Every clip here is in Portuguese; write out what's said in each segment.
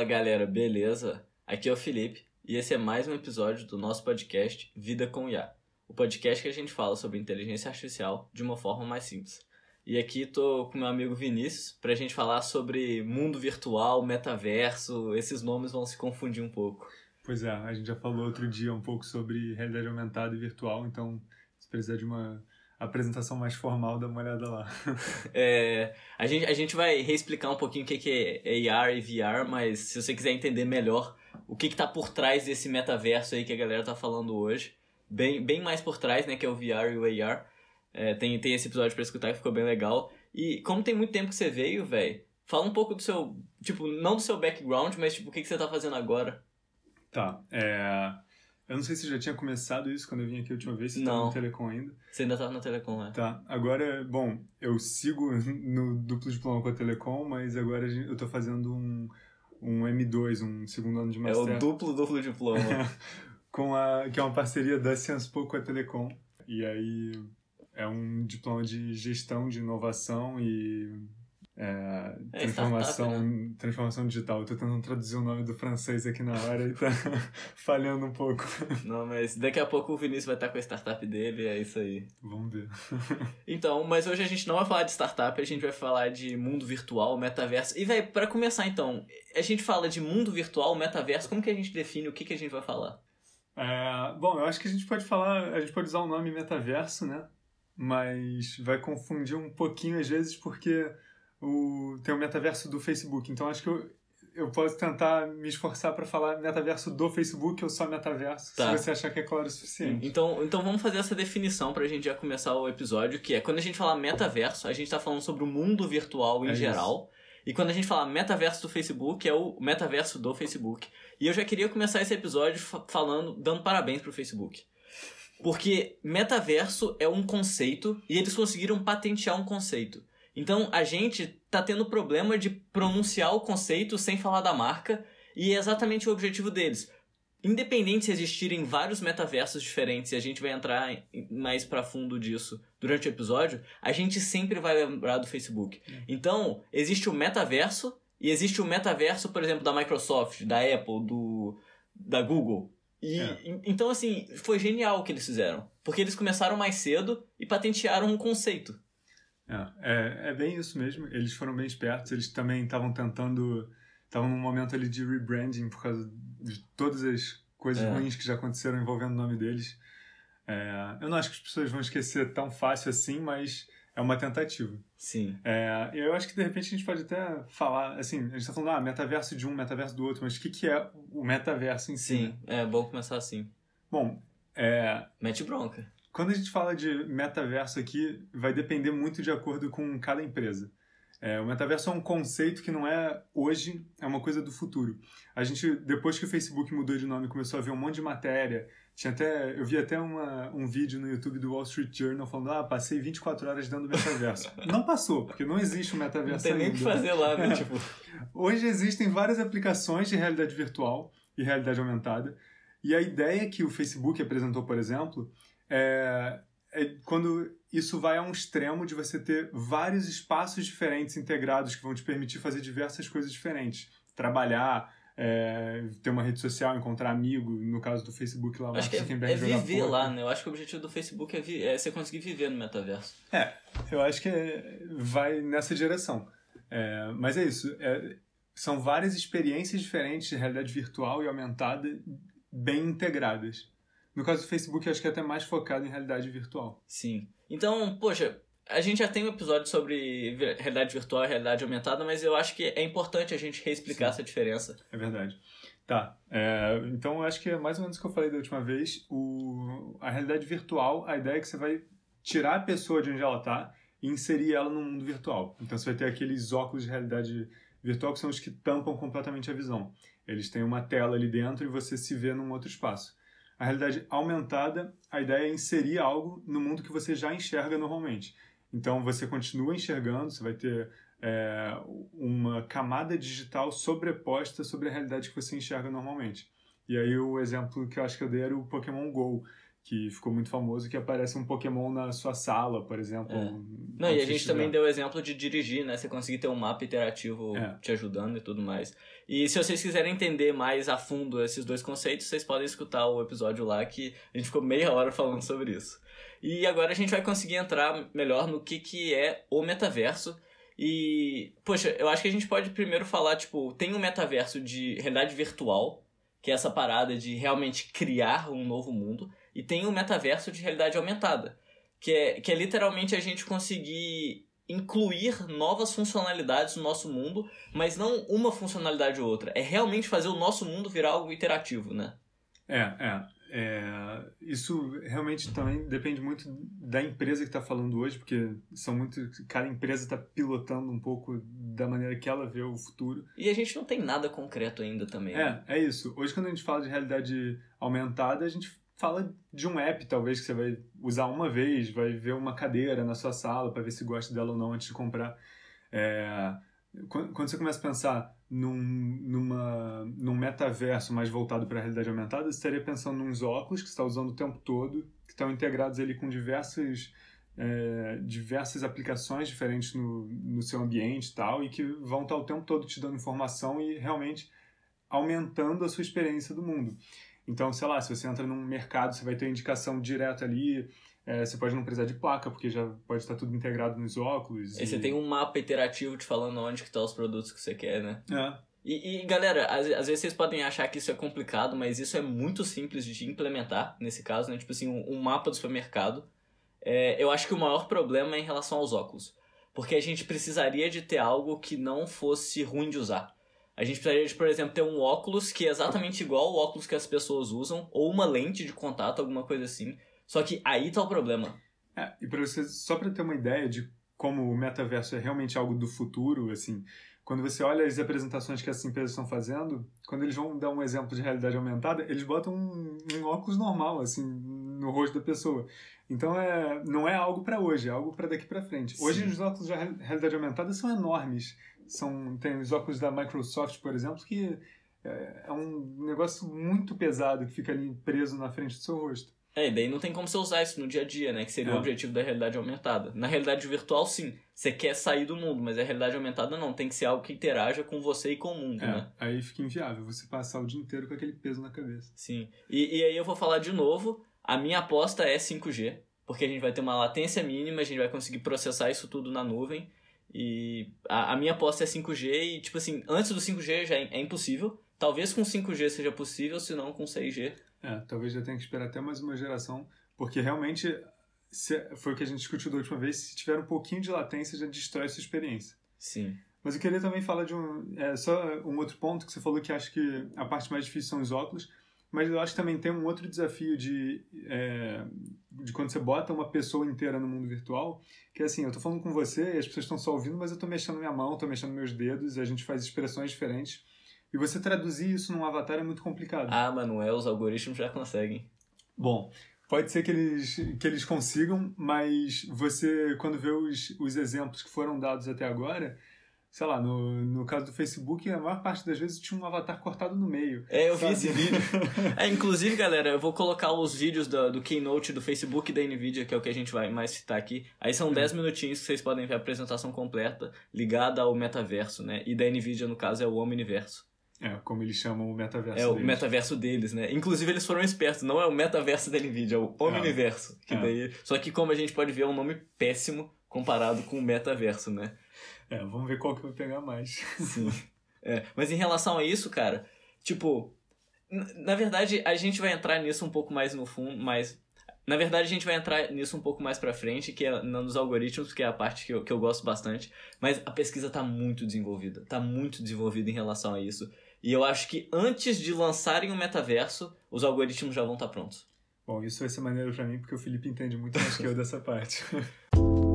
Fala galera, beleza? Aqui é o Felipe e esse é mais um episódio do nosso podcast Vida com IA, o podcast que a gente fala sobre inteligência artificial de uma forma mais simples. E aqui tô com meu amigo Vinícius pra gente falar sobre mundo virtual, metaverso, esses nomes vão se confundir um pouco. Pois é, a gente já falou outro dia um pouco sobre realidade aumentada e virtual, então se precisar de uma apresentação mais formal, dá uma olhada lá. É, a, gente, a gente vai reexplicar um pouquinho o que, que é AR e VR, mas se você quiser entender melhor o que está por trás desse metaverso aí que a galera tá falando hoje, bem, bem mais por trás, né, que é o VR e o AR, é, tem, tem esse episódio para escutar que ficou bem legal. E como tem muito tempo que você veio, velho, fala um pouco do seu, tipo, não do seu background, mas tipo, o que, que você tá fazendo agora? Tá, é... Eu não sei se já tinha começado isso quando eu vim aqui a última vez, se estava no Telecom ainda. Você ainda estava na Telecom, né? Tá. Agora, bom, eu sigo no duplo diploma com a Telecom, mas agora eu estou fazendo um, um M2, um segundo ano de master. É o duplo duplo diploma. com a, que é uma parceria da Cienspô com a Telecom. E aí é um diploma de gestão de inovação e é, é, transformação, né? transformação digital. Eu tô tentando traduzir o nome do francês aqui na hora e tá falhando um pouco. Não, mas daqui a pouco o Vinícius vai estar com a startup dele, é isso aí. Vamos ver. então, mas hoje a gente não vai falar de startup, a gente vai falar de mundo virtual, metaverso. E, velho, para começar então, a gente fala de mundo virtual, metaverso, como que a gente define o que, que a gente vai falar? É, bom, eu acho que a gente pode falar, a gente pode usar o nome metaverso, né? Mas vai confundir um pouquinho às vezes porque o, tem o metaverso do Facebook. Então acho que eu, eu posso tentar me esforçar para falar metaverso do Facebook ou só metaverso, tá. se você achar que é claro o suficiente. Então, então vamos fazer essa definição para a gente já começar o episódio, que é quando a gente fala metaverso, a gente está falando sobre o mundo virtual em é geral. Isso. E quando a gente fala metaverso do Facebook, é o metaverso do Facebook. E eu já queria começar esse episódio falando, dando parabéns pro Facebook. Porque metaverso é um conceito e eles conseguiram patentear um conceito. Então a gente tá tendo problema de pronunciar o conceito sem falar da marca, e é exatamente o objetivo deles. Independente se existirem vários metaversos diferentes, e a gente vai entrar mais para fundo disso durante o episódio, a gente sempre vai lembrar do Facebook. É. Então, existe o metaverso, e existe o metaverso, por exemplo, da Microsoft, da Apple, do da Google. E é. então assim, foi genial o que eles fizeram, porque eles começaram mais cedo e patentearam um conceito. É, é, é, bem isso mesmo. Eles foram bem espertos. Eles também estavam tentando. Estavam num momento ali de rebranding por causa de todas as coisas é. ruins que já aconteceram envolvendo o nome deles. É, eu não acho que as pessoas vão esquecer tão fácil assim, mas é uma tentativa. Sim. É, eu acho que de repente a gente pode até falar, assim, a gente está falando, ah, metaverso de um, metaverso do outro, mas o que, que é o metaverso em si? Sim, é bom começar assim. Bom, é. Mete bronca. Quando a gente fala de metaverso aqui, vai depender muito de acordo com cada empresa. É, o metaverso é um conceito que não é hoje, é uma coisa do futuro. A gente, depois que o Facebook mudou de nome, começou a ver um monte de matéria. Tinha até, eu vi até uma, um vídeo no YouTube do Wall Street Journal falando: ah, passei 24 horas dentro do metaverso. não passou, porque não existe o um metaverso Não tem nem o que fazer lá, né? tipo... Hoje existem várias aplicações de realidade virtual e realidade aumentada. E a ideia que o Facebook apresentou, por exemplo, é, é quando isso vai a um extremo de você ter vários espaços diferentes integrados que vão te permitir fazer diversas coisas diferentes. Trabalhar, é, ter uma rede social, encontrar amigo, no caso do Facebook lá, acho que é, é viver lá, né? Eu acho que o objetivo do Facebook é, é você conseguir viver no metaverso. É, eu acho que é, vai nessa direção. É, mas é isso, é, são várias experiências diferentes de realidade virtual e aumentada bem integradas. No caso do Facebook, acho que é até mais focado em realidade virtual. Sim. Então, poxa, a gente já tem um episódio sobre realidade virtual e realidade aumentada, mas eu acho que é importante a gente reexplicar Sim. essa diferença. É verdade. Tá. É, então, eu acho que é mais ou menos o que eu falei da última vez. O, a realidade virtual, a ideia é que você vai tirar a pessoa de onde ela está e inserir ela no mundo virtual. Então, você vai ter aqueles óculos de realidade virtual que são os que tampam completamente a visão. Eles têm uma tela ali dentro e você se vê num outro espaço. A realidade aumentada, a ideia é inserir algo no mundo que você já enxerga normalmente. Então você continua enxergando, você vai ter é, uma camada digital sobreposta sobre a realidade que você enxerga normalmente. E aí o exemplo que eu acho que eu dei era o Pokémon GO, que ficou muito famoso, que aparece um Pokémon na sua sala, por exemplo. É. Não, e a gente também deu o exemplo de dirigir, né? Você conseguir ter um mapa interativo é. te ajudando e tudo mais. E se vocês quiserem entender mais a fundo esses dois conceitos, vocês podem escutar o episódio lá que a gente ficou meia hora falando sobre isso. E agora a gente vai conseguir entrar melhor no que, que é o metaverso. E, poxa, eu acho que a gente pode primeiro falar, tipo, tem um metaverso de realidade virtual, que é essa parada de realmente criar um novo mundo, e tem o metaverso de realidade aumentada, que é, que é literalmente a gente conseguir incluir novas funcionalidades no nosso mundo, mas não uma funcionalidade ou outra. É realmente fazer o nosso mundo virar algo interativo, né? É, é. É, isso realmente também depende muito da empresa que está falando hoje, porque são muito. Cada empresa está pilotando um pouco da maneira que ela vê o futuro. E a gente não tem nada concreto ainda também. Né? É, é isso. Hoje, quando a gente fala de realidade aumentada, a gente fala de um app, talvez, que você vai usar uma vez, vai ver uma cadeira na sua sala para ver se gosta dela ou não antes de comprar. É, quando você começa a pensar num, numa, num metaverso mais voltado para a realidade aumentada, você estaria pensando nos óculos que você está usando o tempo todo, que estão integrados ali com diversas, é, diversas aplicações diferentes no, no seu ambiente e tal, e que vão estar o tempo todo te dando informação e realmente aumentando a sua experiência do mundo. Então, sei lá, se você entra num mercado, você vai ter indicação direta ali, é, você pode não precisar de placa, porque já pode estar tudo integrado nos óculos. E, e... você tem um mapa interativo te falando onde que estão tá os produtos que você quer, né? É. E, e, galera, às, às, vezes vocês podem achar que isso é complicado, mas isso é muito simples de implementar nesse caso, né? Tipo assim, um, um mapa do supermercado. É, eu acho que o maior problema é em relação aos óculos. Porque a gente precisaria de ter algo que não fosse ruim de usar. A gente precisaria de, por exemplo, ter um óculos que é exatamente igual ao óculos que as pessoas usam, ou uma lente de contato, alguma coisa assim, só que aí tá o problema. É, e para você, só para ter uma ideia de como o metaverso é realmente algo do futuro, assim, quando você olha as apresentações que essas empresas estão fazendo, quando eles vão dar um exemplo de realidade aumentada, eles botam um, um óculos normal, assim, no rosto da pessoa. Então é, não é algo para hoje, é algo para daqui para frente. Sim. Hoje os óculos de realidade aumentada são enormes. São, tem os óculos da Microsoft, por exemplo, que é, é um negócio muito pesado que fica ali preso na frente do seu rosto. É, e daí não tem como você usar isso no dia a dia, né? Que seria é. o objetivo da realidade aumentada. Na realidade virtual, sim. Você quer sair do mundo, mas a realidade aumentada não. Tem que ser algo que interaja com você e com o mundo, é, né? Aí fica inviável você passar o dia inteiro com aquele peso na cabeça. Sim. E, e aí eu vou falar de novo. A minha aposta é 5G. Porque a gente vai ter uma latência mínima, a gente vai conseguir processar isso tudo na nuvem. E a, a minha aposta é 5G e, tipo assim, antes do 5G já é, é impossível. Talvez com 5G seja possível, se não com 6G é, talvez já tenha que esperar até mais uma geração, porque realmente se, foi o que a gente discutiu da última vez, se tiver um pouquinho de latência já destrói essa experiência. Sim. Mas eu queria também falar de um, é, só um outro ponto que você falou que acho que a parte mais difícil são os óculos, mas eu acho que também tem um outro desafio de, é, de quando você bota uma pessoa inteira no mundo virtual, que é assim, eu tô falando com você e as pessoas estão só ouvindo, mas eu tô mexendo minha mão, tô mexendo meus dedos, a gente faz expressões diferentes. E você traduzir isso num avatar é muito complicado. Ah, Manuel, os algoritmos já conseguem. Bom, pode ser que eles, que eles consigam, mas você, quando vê os, os exemplos que foram dados até agora, sei lá, no, no caso do Facebook, a maior parte das vezes tinha um avatar cortado no meio. É, eu sabe? vi esse vídeo. é, inclusive, galera, eu vou colocar os vídeos do, do Keynote do Facebook e da NVIDIA, que é o que a gente vai mais citar aqui. Aí são 10 minutinhos que vocês podem ver a apresentação completa, ligada ao metaverso, né? E da NVIDIA, no caso, é o Omniverso. É, como eles chamam o metaverso É deles. o metaverso deles, né? Inclusive eles foram espertos, não é o metaverso da Nvidia, é o Omniverso. É. Que é. daí... Só que como a gente pode ver, é um nome péssimo comparado com o metaverso, né? É, vamos ver qual que vai pegar mais. Sim. É, mas em relação a isso, cara, tipo, na verdade a gente vai entrar nisso um pouco mais no fundo, mas na verdade, a gente vai entrar nisso um pouco mais pra frente, que é nos algoritmos, que é a parte que eu, que eu gosto bastante. Mas a pesquisa tá muito desenvolvida. Tá muito desenvolvida em relação a isso. E eu acho que antes de lançarem o metaverso, os algoritmos já vão estar prontos. Bom, isso vai ser maneiro para mim, porque o Felipe entende muito mais que eu dessa parte.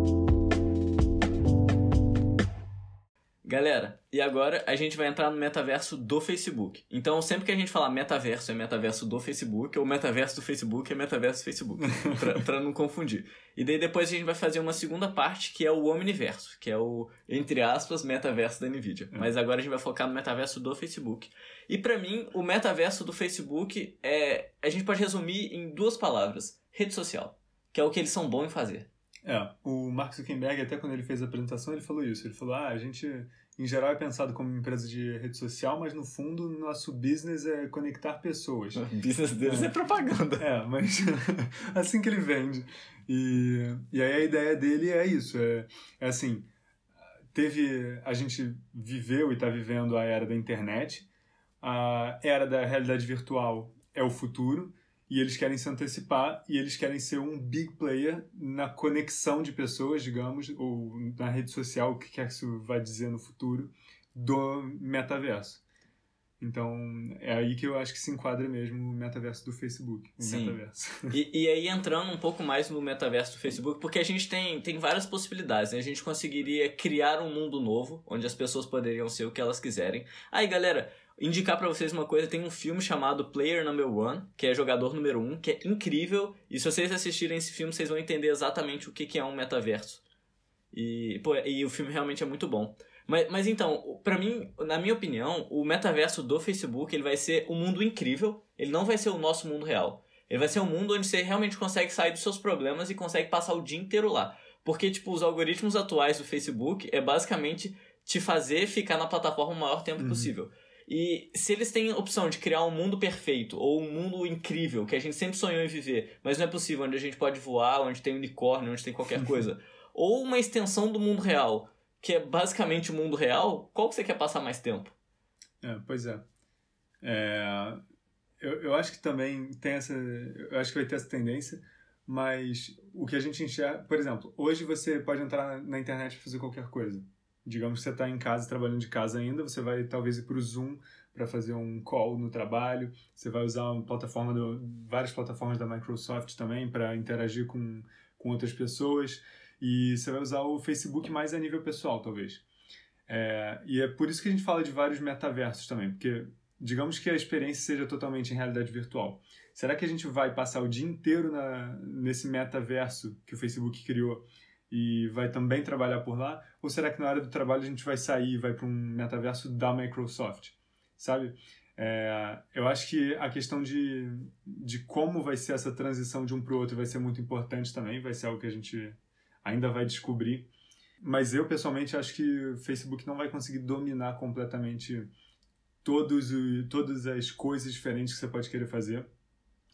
Galera, e agora a gente vai entrar no metaverso do Facebook. Então, sempre que a gente falar metaverso, é metaverso do Facebook, ou metaverso do Facebook, é metaverso do Facebook. pra, pra não confundir. E daí depois a gente vai fazer uma segunda parte, que é o Omniverso, que é o, entre aspas, metaverso da NVIDIA. É. Mas agora a gente vai focar no metaverso do Facebook. E para mim, o metaverso do Facebook é. A gente pode resumir em duas palavras: rede social. Que é o que eles são bons em fazer. É, o Mark Zuckerberg, até quando ele fez a apresentação, ele falou isso. Ele falou, ah, a gente, em geral, é pensado como empresa de rede social, mas no fundo, nosso business é conectar pessoas. O business deles é, é propaganda. É, mas assim que ele vende. E, e aí a ideia dele é isso, é, é assim, teve, a gente viveu e está vivendo a era da internet, a era da realidade virtual é o futuro, e eles querem se antecipar e eles querem ser um big player na conexão de pessoas, digamos, ou na rede social, o que quer que isso vai dizer no futuro, do metaverso. Então, é aí que eu acho que se enquadra mesmo o metaverso do Facebook. Sim. Metaverso. E, e aí, entrando um pouco mais no metaverso do Facebook, porque a gente tem, tem várias possibilidades. Né? A gente conseguiria criar um mundo novo, onde as pessoas poderiam ser o que elas quiserem. Aí, galera, indicar para vocês uma coisa, tem um filme chamado Player Number One, que é jogador número um, que é incrível. E se vocês assistirem esse filme, vocês vão entender exatamente o que é um metaverso. E, pô, e o filme realmente é muito bom. Mas, mas então, para mim, na minha opinião, o metaverso do Facebook ele vai ser um mundo incrível. Ele não vai ser o nosso mundo real. Ele vai ser um mundo onde você realmente consegue sair dos seus problemas e consegue passar o dia inteiro lá. Porque, tipo, os algoritmos atuais do Facebook é basicamente te fazer ficar na plataforma o maior tempo uhum. possível. E se eles têm a opção de criar um mundo perfeito ou um mundo incrível que a gente sempre sonhou em viver, mas não é possível, onde a gente pode voar, onde tem unicórnio, onde tem qualquer coisa, ou uma extensão do mundo real, que é basicamente o mundo real, qual que você quer passar mais tempo? É, pois é. é eu, eu acho que também tem essa. Eu acho que vai ter essa tendência, mas o que a gente enxerga. Por exemplo, hoje você pode entrar na internet e fazer qualquer coisa. Digamos que você está em casa, trabalhando de casa ainda, você vai talvez ir para o Zoom para fazer um call no trabalho, você vai usar uma plataforma, do, várias plataformas da Microsoft também para interagir com, com outras pessoas, e você vai usar o Facebook mais a nível pessoal, talvez. É, e é por isso que a gente fala de vários metaversos também, porque digamos que a experiência seja totalmente em realidade virtual. Será que a gente vai passar o dia inteiro na, nesse metaverso que o Facebook criou e vai também trabalhar por lá? Ou será que na hora do trabalho a gente vai sair e vai para um metaverso da Microsoft? Sabe? É, eu acho que a questão de, de como vai ser essa transição de um para o outro vai ser muito importante também, vai ser algo que a gente ainda vai descobrir. Mas eu, pessoalmente, acho que o Facebook não vai conseguir dominar completamente todos, todas as coisas diferentes que você pode querer fazer.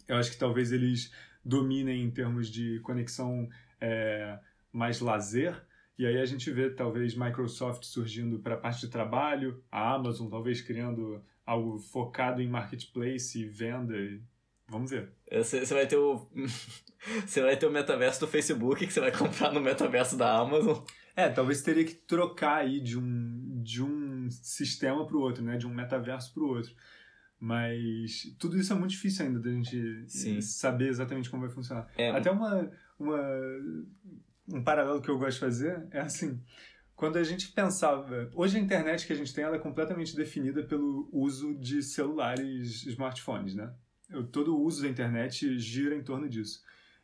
Eu acho que talvez eles dominem em termos de conexão é, mais lazer. E aí a gente vê talvez Microsoft surgindo para a parte de trabalho, a Amazon talvez criando algo focado em marketplace e venda. E... Vamos ver. Você vai ter o você vai ter o metaverso do Facebook que você vai comprar no metaverso da Amazon. É, talvez teria que trocar aí de um, de um sistema para o outro, né? De um metaverso para o outro. Mas tudo isso é muito difícil ainda da gente Sim. saber exatamente como vai funcionar. É. Até uma, uma um paralelo que eu gosto de fazer é assim, quando a gente pensava, hoje a internet que a gente tem ela é completamente definida pelo uso de celulares, smartphones, né? Todo o uso da internet gira em torno disso.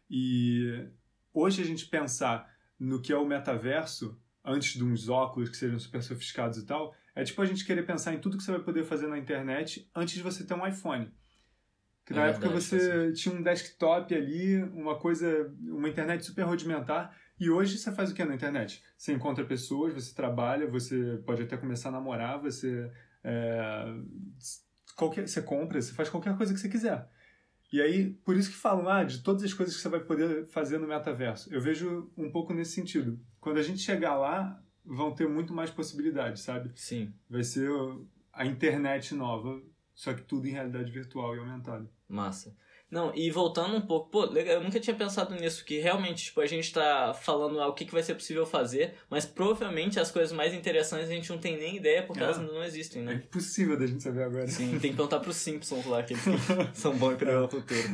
E hoje a gente pensar no que é o metaverso, antes de uns óculos que sejam super sofisticados e tal, é tipo a gente querer pensar em tudo que você vai poder fazer na internet antes de você ter um iPhone. Que na é época verdade, você tinha um desktop ali, uma coisa, uma internet super rudimentar, e hoje você faz o que na internet? Você encontra pessoas, você trabalha, você pode até começar a namorar, você. É, qualquer, você compra, você faz qualquer coisa que você quiser. E aí, por isso que falam, ah, de todas as coisas que você vai poder fazer no metaverso. Eu vejo um pouco nesse sentido. Quando a gente chegar lá, vão ter muito mais possibilidades, sabe? Sim. Vai ser a internet nova, só que tudo em realidade virtual e aumentada. Massa. Não, e voltando um pouco, pô, eu nunca tinha pensado nisso, que realmente, tipo, a gente tá falando ah, o que, que vai ser possível fazer, mas provavelmente as coisas mais interessantes a gente não tem nem ideia porque elas não existem, né? É impossível da gente saber agora. Sim, tem que perguntar pros Simpsons lá, que eles são bons em prever o futuro.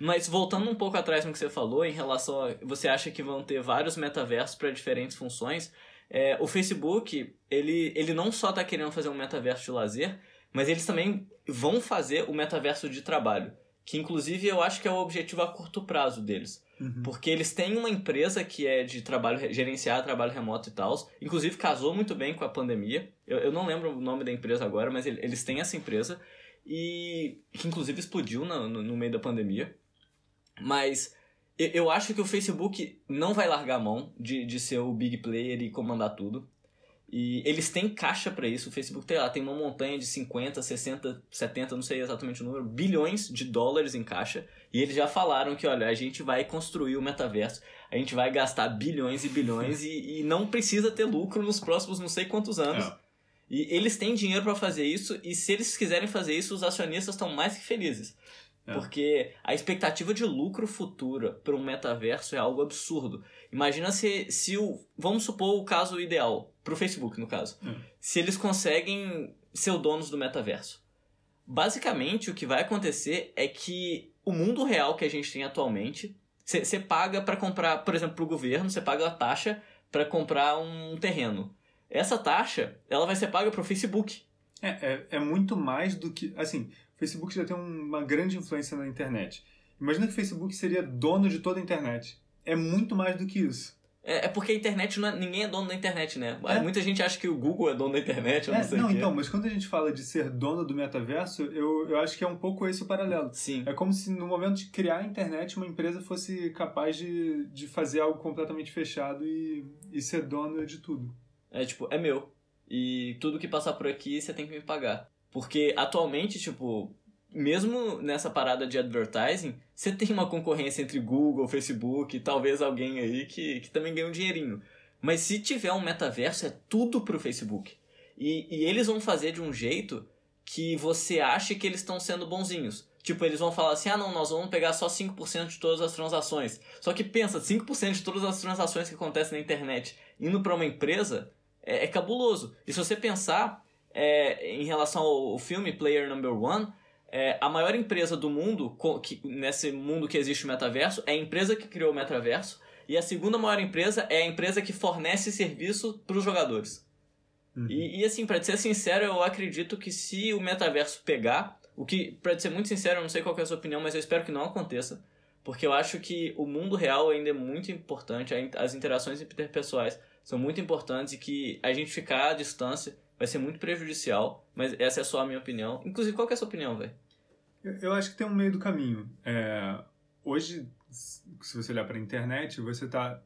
Mas voltando um pouco atrás no que você falou, em relação a. Você acha que vão ter vários metaversos para diferentes funções? é, o Facebook, ele, ele não só tá querendo fazer um metaverso de lazer, mas eles também vão fazer o metaverso de trabalho. Que inclusive eu acho que é o objetivo a curto prazo deles. Uhum. Porque eles têm uma empresa que é de trabalho, gerenciar trabalho remoto e tal. Inclusive casou muito bem com a pandemia. Eu, eu não lembro o nome da empresa agora, mas ele- eles têm essa empresa. E que inclusive explodiu na- no, no meio da pandemia. Mas eu, eu acho que o Facebook não vai largar a mão de, de ser o big player e comandar tudo. E eles têm caixa pra isso. O Facebook tem lá, tem uma montanha de 50, 60, 70, não sei exatamente o número, bilhões de dólares em caixa. E eles já falaram que, olha, a gente vai construir o metaverso, a gente vai gastar bilhões e bilhões e, e não precisa ter lucro nos próximos não sei quantos anos. É. E eles têm dinheiro pra fazer isso, e se eles quiserem fazer isso, os acionistas estão mais que felizes. É. Porque a expectativa de lucro futura para um metaverso é algo absurdo. Imagina se, se o. Vamos supor o caso ideal, para o Facebook, no caso. É. Se eles conseguem ser o donos do metaverso. Basicamente, o que vai acontecer é que o mundo real que a gente tem atualmente, você paga para comprar, por exemplo, para o governo, você paga a taxa para comprar um terreno. Essa taxa, ela vai ser paga para o Facebook. É, é, é muito mais do que. Assim, Facebook já tem uma grande influência na internet. Imagina que o Facebook seria dono de toda a internet. É muito mais do que isso. É, é porque a internet não é, ninguém é dono da internet, né? É. Muita gente acha que o Google é dono da internet, eu não É, sei não, então, mas quando a gente fala de ser dono do metaverso, eu, eu acho que é um pouco esse o paralelo. Sim. É como se no momento de criar a internet, uma empresa fosse capaz de, de fazer algo completamente fechado e, e ser dono de tudo. É tipo, é meu. E tudo que passar por aqui você tem que me pagar. Porque atualmente, tipo, mesmo nessa parada de advertising, você tem uma concorrência entre Google, Facebook e talvez alguém aí que, que também ganha um dinheirinho. Mas se tiver um metaverso, é tudo pro Facebook. E, e eles vão fazer de um jeito que você ache que eles estão sendo bonzinhos. Tipo, eles vão falar assim: ah, não, nós vamos pegar só 5% de todas as transações. Só que pensa, 5% de todas as transações que acontecem na internet indo para uma empresa é, é cabuloso. E se você pensar é, em relação ao filme Player Number One, é, a maior empresa do mundo, que, nesse mundo que existe o metaverso, é a empresa que criou o metaverso. E a segunda maior empresa é a empresa que fornece serviço para os jogadores. Uhum. E, e, assim, pra te ser sincero, eu acredito que se o metaverso pegar, o que, pra te ser muito sincero, eu não sei qual é a sua opinião, mas eu espero que não aconteça. Porque eu acho que o mundo real ainda é muito importante, as interações interpessoais são muito importantes e que a gente ficar à distância vai ser muito prejudicial, mas essa é só a minha opinião. Inclusive, qual é a sua opinião, velho? Eu, eu acho que tem um meio do caminho. É, hoje, se você olhar para a internet, você está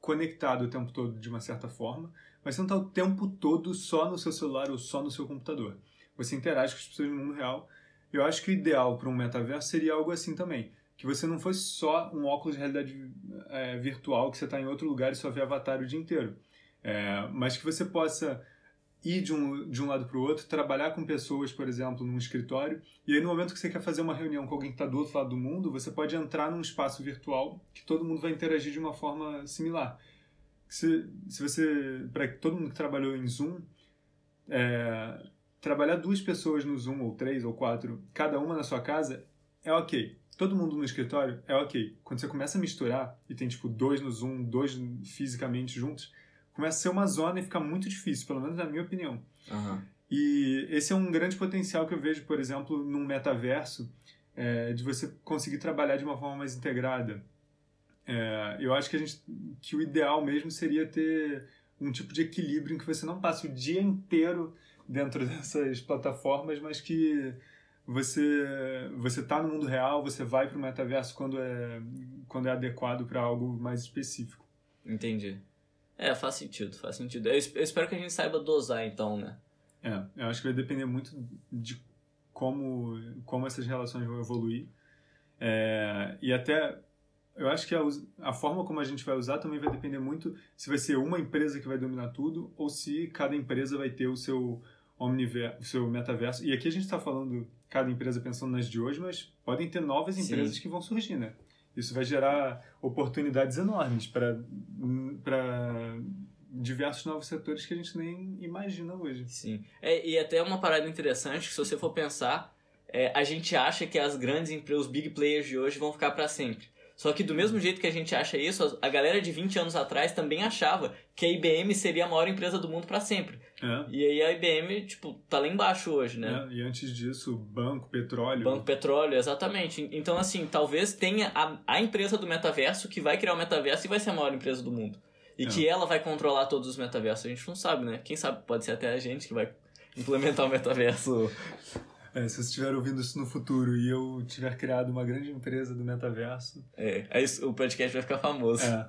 conectado o tempo todo de uma certa forma, mas você não está o tempo todo só no seu celular ou só no seu computador. Você interage com as pessoas no mundo real. Eu acho que o ideal para um metaverso seria algo assim também. Que você não fosse só um óculos de realidade é, virtual, que você está em outro lugar e só vê avatar o dia inteiro. É, mas que você possa ir de um, de um lado para o outro, trabalhar com pessoas, por exemplo, num escritório, e aí no momento que você quer fazer uma reunião com alguém que está do outro lado do mundo, você pode entrar num espaço virtual que todo mundo vai interagir de uma forma similar. Se, se você, para todo mundo que trabalhou em Zoom, é, trabalhar duas pessoas no Zoom, ou três, ou quatro, cada uma na sua casa, é ok. Todo mundo no escritório é ok. Quando você começa a misturar, e tem tipo dois no Zoom, dois fisicamente juntos, começa a ser uma zona e fica muito difícil, pelo menos na minha opinião. Aham. E esse é um grande potencial que eu vejo, por exemplo, num metaverso, é, de você conseguir trabalhar de uma forma mais integrada. É, eu acho que, a gente, que o ideal mesmo seria ter um tipo de equilíbrio em que você não passe o dia inteiro dentro dessas plataformas, mas que você você está no mundo real, você vai para o metaverso quando é quando é adequado para algo mais específico. Entendi. É, faz sentido, faz sentido. Eu, es- eu espero que a gente saiba dosar, então, né? É, eu acho que vai depender muito de como, como essas relações vão evoluir. É, e até, eu acho que a, a forma como a gente vai usar também vai depender muito se vai ser uma empresa que vai dominar tudo ou se cada empresa vai ter o seu omniverso, o seu metaverso. E aqui a gente está falando cada empresa pensando nas de hoje, mas podem ter novas Sim. empresas que vão surgir, né? Isso vai gerar oportunidades enormes para diversos novos setores que a gente nem imagina hoje. Sim. É, e até uma parada interessante, que se você for pensar, é, a gente acha que as grandes empresas, os big players de hoje vão ficar para sempre. Só que do mesmo jeito que a gente acha isso, a galera de 20 anos atrás também achava que a IBM seria a maior empresa do mundo para sempre. É. E aí a IBM, tipo, tá lá embaixo hoje, né? É, e antes disso, banco, petróleo. Banco Petróleo, exatamente. Então, assim, talvez tenha a, a empresa do metaverso que vai criar o metaverso e vai ser a maior empresa do mundo. E É. que ela vai controlar todos os metaversos. A gente não sabe, né? Quem sabe pode ser até a gente que vai implementar o metaverso. É, se você estiver ouvindo isso no futuro e eu tiver criado uma grande empresa do metaverso. É, aí o podcast vai ficar famoso. É.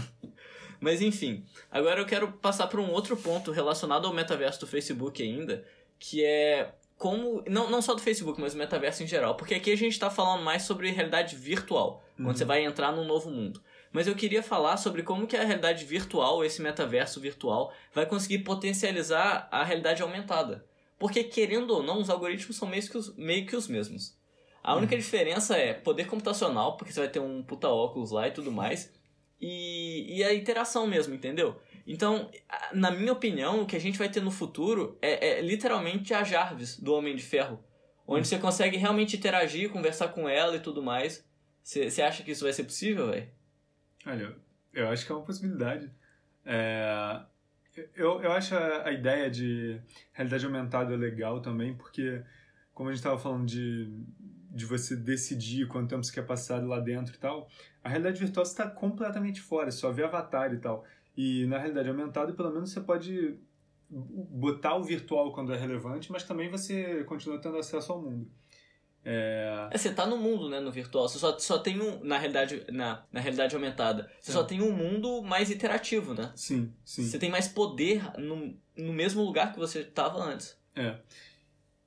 Mas enfim, agora eu quero passar para um outro ponto relacionado ao metaverso do Facebook ainda, que é como. Não, não só do Facebook, mas do metaverso em geral. Porque aqui a gente está falando mais sobre realidade virtual, Uhum. quando você vai entrar num novo mundo. Mas eu queria falar sobre como que a realidade virtual, esse metaverso virtual, vai conseguir potencializar a realidade aumentada. Porque, querendo ou não, os algoritmos são meio que os, meio que os mesmos. A única diferença é poder computacional, porque você vai ter um puta óculos lá e tudo mais, e, e a interação mesmo, entendeu? Então, na minha opinião, o que a gente vai ter no futuro é, é literalmente a Jarvis do Homem de Ferro, onde você consegue realmente interagir, conversar com ela e tudo mais. Você você acha que isso vai ser possível, velho? Olha, eu acho que é uma possibilidade. É, eu, eu acho a, a ideia de realidade aumentada legal também, porque, como a gente estava falando de, de você decidir quanto tempo você quer passar lá dentro e tal, a realidade virtual está completamente fora, só vê avatar e tal. E na realidade aumentada, pelo menos você pode botar o virtual quando é relevante, mas também você continua tendo acesso ao mundo. É, É, você tá no mundo, né, no virtual. Você só, só tem um. Na realidade, na, na realidade aumentada, você É. só tem um mundo mais interativo, né? sim, sim. Você tem mais poder no, no mesmo lugar que você estava antes. É.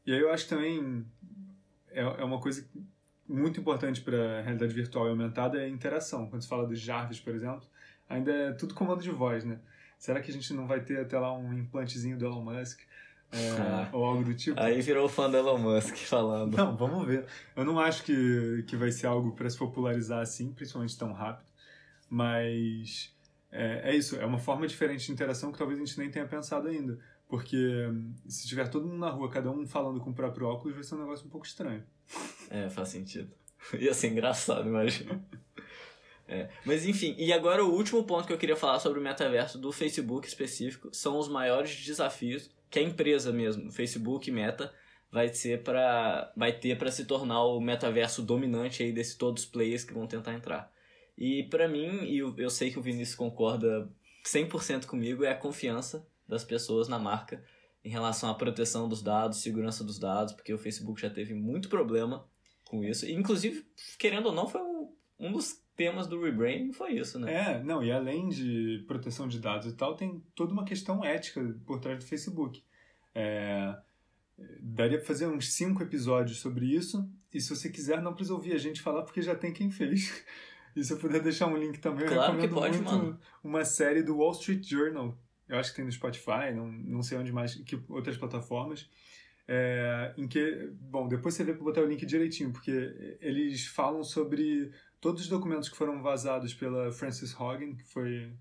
E aí eu acho também é, é uma coisa muito importante para a realidade virtual e aumentada é a interação. Quando se fala do Jarvis, por exemplo, ainda é tudo comando de voz, né? Será que a gente não vai ter até lá um implantezinho do Elon Musk? É, Ah. ou algo do tipo? Aí virou fã do Elon Musk falando. Não, vamos ver. Eu não acho que, que vai ser algo para se popularizar assim, principalmente tão rápido. Mas é, é isso, é uma forma diferente de interação que talvez a gente nem tenha pensado ainda. Porque hum, se tiver todo mundo na rua, cada um falando com o próprio óculos, vai ser um negócio um pouco estranho. É, faz sentido. Ia ser engraçado, imagina. É. Mas enfim, e agora o último ponto que eu queria falar sobre o metaverso do Facebook específico são os maiores desafios que a empresa mesmo, Facebook Meta, vai ser para vai ter para se tornar o metaverso dominante aí desse todos os players que vão tentar entrar. E pra mim, e eu, eu sei que o Vinícius concorda 100% comigo, é a confiança das pessoas na marca em relação à proteção dos dados, segurança dos dados, porque o Facebook já teve muito problema com isso. Inclusive, querendo ou não, foi um, um dos temas do rebranding foi isso, né? É, não, e além de proteção de dados e tal, tem toda uma questão ética por trás do Facebook. É, daria pra fazer uns cinco episódios sobre isso, e se você quiser, não precisa ouvir a gente falar, porque já tem quem fez. E se eu puder deixar um link também, Claro eu recomendo pode, muito mano. uma série do Wall Street Journal. Eu acho que tem no Spotify, não, não sei onde mais, que outras plataformas. É, em que, bom, depois você vê para botar o link direitinho, porque eles falam sobre todos os documentos que foram vazados pela Frances Hogan, que foi,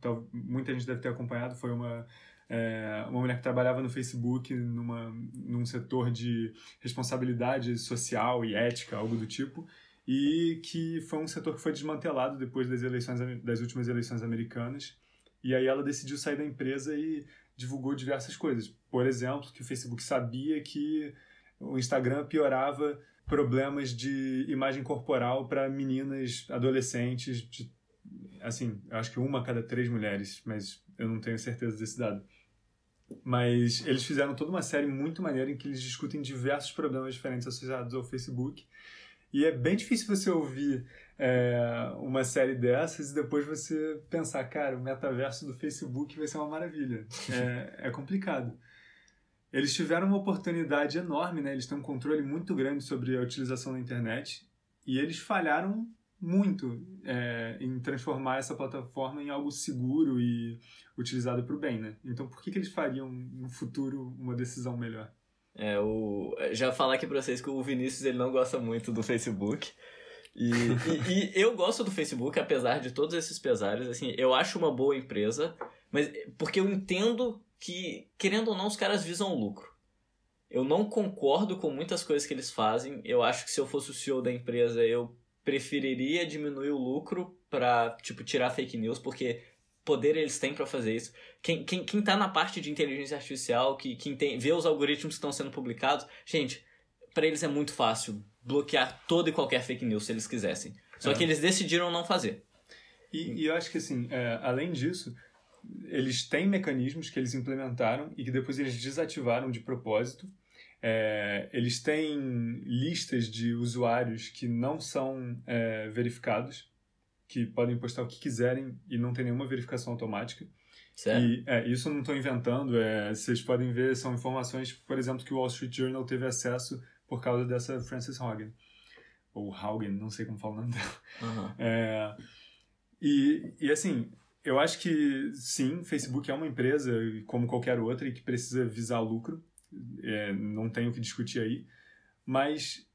tal- muita gente deve ter acompanhado, foi uma, é, uma mulher que trabalhava no Facebook numa, num setor de responsabilidade social e ética, algo do tipo, e que foi um setor que foi desmantelado depois das eleições das últimas eleições americanas. E aí ela decidiu sair da empresa e divulgou diversas coisas. Por exemplo, que o Facebook sabia que o Instagram piorava problemas de imagem corporal para meninas adolescentes, de, assim, acho que uma a cada três mulheres, mas eu não tenho certeza desse dado. Mas eles fizeram toda uma série muito maneira em que eles discutem diversos problemas diferentes associados ao Facebook. E é bem difícil você ouvir é, uma série dessas e depois você pensar, cara, o metaverso do Facebook vai ser uma maravilha. É, é complicado. Eles tiveram uma oportunidade enorme, né? Eles têm um controle muito grande sobre a utilização da internet e eles falharam muito é, em transformar essa plataforma em algo seguro e utilizado para o bem, né? Então, por que, que eles fariam no futuro uma decisão melhor? É, o... Já falar aqui pra vocês que o Vinícius ele não gosta muito do Facebook. E, e, e eu gosto do Facebook, apesar de todos esses pesares. Assim, eu acho uma boa empresa, mas porque eu entendo que, querendo ou não, os caras visam lucro. Eu não concordo com muitas coisas que eles fazem. Eu acho que se eu fosse o CEO da empresa, eu preferiria diminuir o lucro pra, tipo, tirar fake news, porque poder eles têm para fazer isso. Quem, quem, quem tá na parte de inteligência artificial, que, quem tem, vê os algoritmos que estão sendo publicados, gente, para eles é muito fácil bloquear toda e qualquer fake news se eles quisessem. Só É. que eles decidiram não fazer. E, e eu acho que, assim, é, além disso, eles têm mecanismos que eles implementaram e que depois eles desativaram de propósito. É, eles têm listas de usuários que não são é, verificados, que podem postar o que quiserem e não tem nenhuma verificação automática. Sério? E é, isso eu não estou inventando, é, vocês podem ver, são informações, por exemplo, que o Wall Street Journal teve acesso por causa dessa Frances Haugen. Ou Haugen, não sei como fala o nome dela. Aham. É, e, e assim, eu acho que sim, Facebook é uma empresa como qualquer outra e que precisa visar lucro, é, não tem o que discutir aí, mas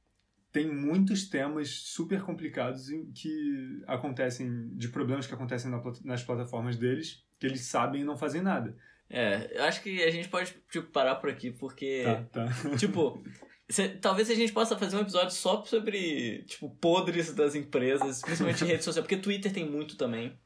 tem muitos temas super complicados que acontecem, de problemas que acontecem na nas plataformas deles, que eles sabem e não fazem nada. É, eu acho que a gente pode tipo, parar por aqui, porque. Tá, tá. Tipo, cê- talvez a gente possa fazer um episódio só sobre, tipo, podres das empresas, principalmente em rede social, porque Twitter tem muito também.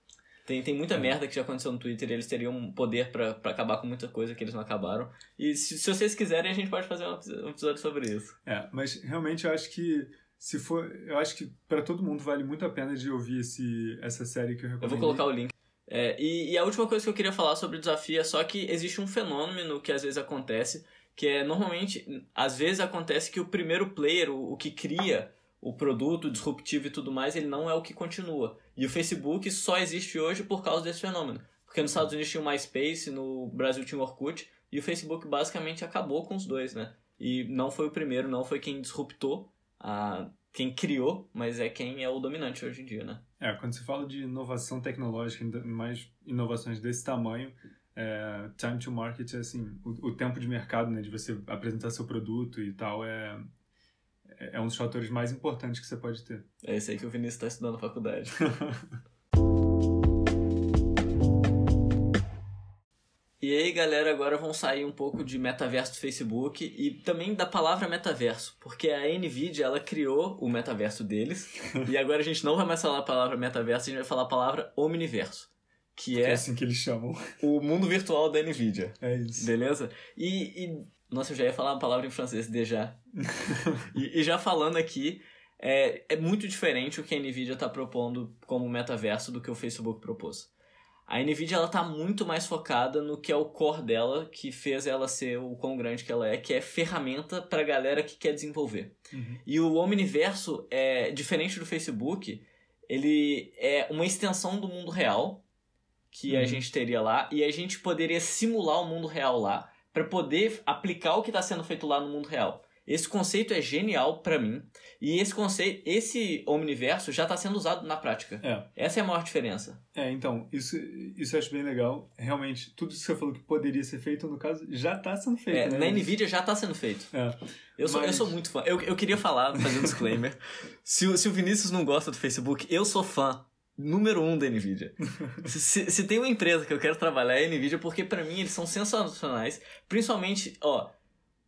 Tem, tem muita É. merda que já aconteceu no Twitter e eles teriam poder pra, pra acabar com muita coisa que eles não acabaram. E se, se vocês quiserem, a gente pode fazer um um episódio sobre isso. É, mas realmente eu acho que se for, eu acho que para todo mundo vale muito a pena de ouvir esse, essa série que eu Eu recomendo. vou colocar o link. É, e, e a última coisa que eu queria falar sobre o desafio é só que existe um fenômeno que às vezes acontece, que é normalmente, às vezes acontece que o primeiro player, o, o que cria o produto disruptivo e tudo mais, ele não é o que continua. E o Facebook só existe hoje por causa desse fenômeno. Porque nos Estados Unidos tinha o MySpace, no Brasil tinha o Orkut, e o Facebook basicamente acabou com os dois, né? E não foi o primeiro, não foi quem disruptou, a, quem criou, mas é quem é o dominante hoje em dia, né? É, quando se fala de inovação tecnológica, mais inovações desse tamanho, é, time to market, é assim, o, o tempo de mercado, né, de você apresentar seu produto e tal, é, é um dos fatores mais importantes que você pode ter. É esse aí que o Vinícius está estudando na faculdade. E aí, galera, agora vamos sair um pouco de metaverso do Facebook e também da palavra metaverso, porque a Nvidia ela criou o metaverso deles e agora a gente não vai mais falar a palavra metaverso, a gente vai falar a palavra omniverso, que É é assim que eles chamam. o mundo virtual da Nvidia. É isso. Beleza? E, e- nossa, eu já ia falar uma palavra em francês, déjà. e, e já falando aqui, é, é muito diferente o que a Nvidia está propondo como metaverso do que o Facebook propôs. A Nvidia ela tá muito mais focada no que é o core dela, que fez ela ser o quão grande que ela é, que é ferramenta para galera que quer desenvolver. Uhum. E o Omniverso é diferente do Facebook, ele é uma extensão do mundo real que a Uhum. gente teria lá e a gente poderia simular o mundo real lá para poder aplicar o que está sendo feito lá no mundo real. Esse conceito é genial para mim e esse conceito, esse Omniverso já está sendo usado na prática. É. Essa é a maior diferença. É, então, isso, isso eu acho bem legal. Realmente, tudo isso que você falou que poderia ser feito, no caso, já está sendo feito, É, né? na Nvidia já está sendo feito. É. Eu sou, eu Mas- sou muito fã. Eu, eu queria falar, fazer um disclaimer. se, se o Vinícius não gosta do Facebook, eu sou fã número um da Nvidia. se, se, tem uma empresa que eu quero trabalhar é a Nvidia, porque pra mim eles são sensacionais. Principalmente, ó,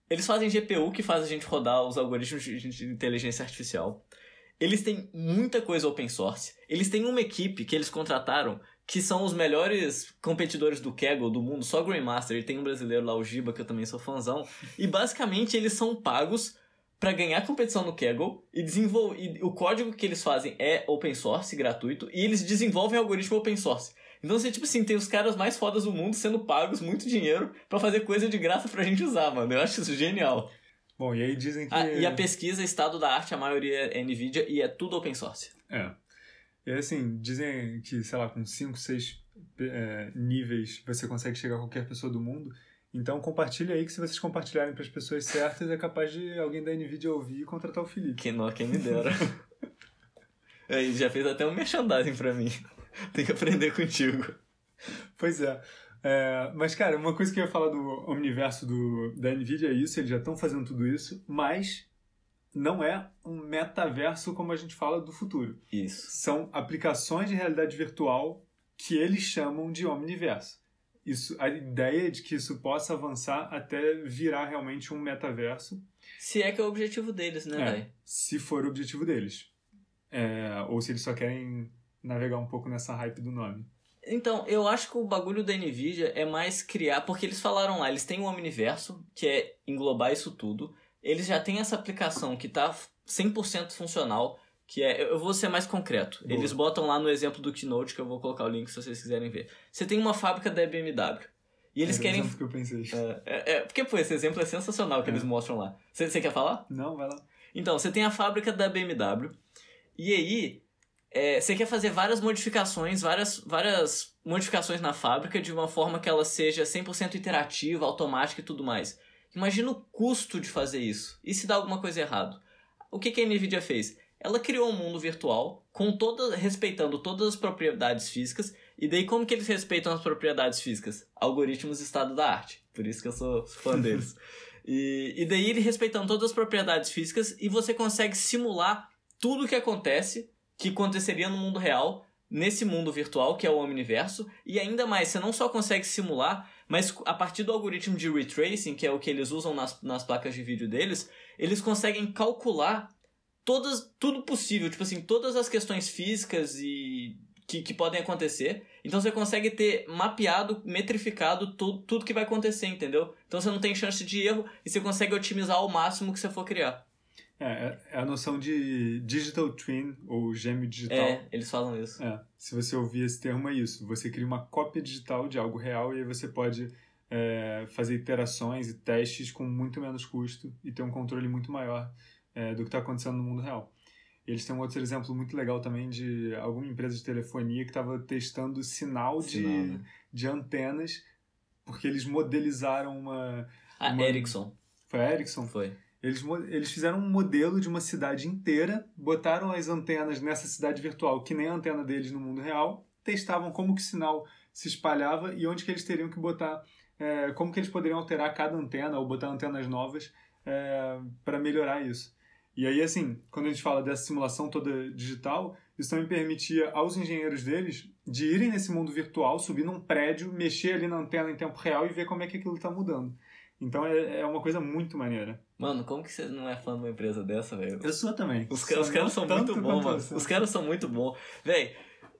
eles fazem GPU que faz a gente rodar os algoritmos de, de inteligência artificial. Eles têm muita coisa open source. Eles têm uma equipe que eles contrataram que são os melhores competidores do Kaggle do mundo, só Grandmaster. E tem um brasileiro lá, o Giba, que eu também sou fãzão. E basicamente eles são pagos para ganhar competição no Kaggle e desenvolver. O código que eles fazem é open source, gratuito, e eles desenvolvem algoritmo open source. Então você, tipo assim, tem os caras mais fodas do mundo sendo pagos muito dinheiro para fazer coisa de graça pra gente usar, mano. Eu acho isso genial. Bom, e aí dizem que... Ah, e a pesquisa, estado da arte, a maioria é NVIDIA e é tudo open source. É. E assim, dizem que, sei lá, com 5, 6 níveis você consegue chegar a qualquer pessoa do mundo. Então compartilha aí que se vocês compartilharem para as pessoas certas, é capaz de alguém da NVIDIA ouvir e contratar o Felipe. Quem não, quem me dera. Aí já fez até um merchandising pra mim. Tem que aprender contigo. Pois é. É, mas, cara, uma coisa que eu ia falar do Omniverso do, da NVIDIA é isso, eles já estão fazendo tudo isso, mas não é um metaverso como a gente fala do futuro. Isso. São aplicações de realidade virtual que eles chamam de Omniverso. Isso, a ideia de que isso possa avançar até virar realmente um metaverso, Se é que é o objetivo deles, né, É. velho? se for o objetivo deles. é, ou se eles só querem navegar um pouco nessa hype do nome. Então, eu acho que o bagulho da Nvidia é mais criar, porque eles falaram lá, eles têm o Omniverso, que é englobar isso tudo. Eles já têm essa aplicação que tá 100% funcional, que é, eu vou ser mais concreto. Boa. Eles botam lá no exemplo do Keynote, que eu vou colocar o link se vocês quiserem ver. Você tem uma fábrica da BMW. E eles o querem. que eu pensei. É, é, é, porque, pô, esse exemplo é sensacional que É. eles mostram lá. Você você quer falar? Não, vai lá. Então, você tem a fábrica da BMW, e aí é, você quer fazer várias modificações, várias, várias modificações na fábrica de uma forma que ela seja 100% interativa, automática e tudo mais. Imagina o custo de fazer isso. E se dá alguma coisa errado? O que, que a NVIDIA fez? Ela criou um mundo virtual com toda, respeitando todas as propriedades físicas. E daí como que eles respeitam as propriedades físicas? Algoritmos estado da arte. Por isso que eu sou fã deles. E, e daí ele respeitando todas as propriedades físicas e você consegue simular tudo o que acontece, que aconteceria no mundo real, nesse mundo virtual, que é o Omniverso. E ainda mais, você não só consegue simular, mas a partir do algoritmo de ray tracing, que é o que eles usam nas, nas placas de vídeo deles, eles conseguem calcular todas, tudo possível, tipo assim, todas as questões físicas e que, que podem acontecer. Então você consegue ter mapeado, metrificado tudo, tudo que vai acontecer, entendeu? Então você não tem chance de erro e você consegue otimizar ao máximo que você for criar. É, é- é a noção de digital twin, ou gêmeo digital. É, eles falam isso. É, se você ouvir esse termo, é isso. Você cria uma cópia digital de algo real e aí você pode é, fazer iterações e testes com muito menos custo e ter um controle muito maior é, do que está acontecendo no mundo real. Eles têm um outro exemplo muito legal também de alguma empresa de telefonia que estava testando sinal, Sinal, de, né? de antenas porque eles modelizaram uma... A Uma- Ericsson Foi a Ericsson? foi. Eles, eles fizeram um modelo de uma cidade inteira, botaram as antenas nessa cidade virtual, que nem a antena deles no mundo real, testavam como que o sinal se espalhava e onde que eles teriam que botar, é, como que eles poderiam alterar cada antena ou botar antenas novas para melhorar isso. E aí, assim, quando a gente fala dessa simulação toda digital, isso também permitia aos engenheiros deles de irem nesse mundo virtual, subir num prédio, mexer ali na antena em tempo real e ver como é que aquilo está mudando. Então é, é uma coisa muito maneira. Mano, como que você não é fã de uma empresa dessa, velho? Eu sou também. Os, ca- os caras são muito bons, mano. Os caras são muito bons. Véi,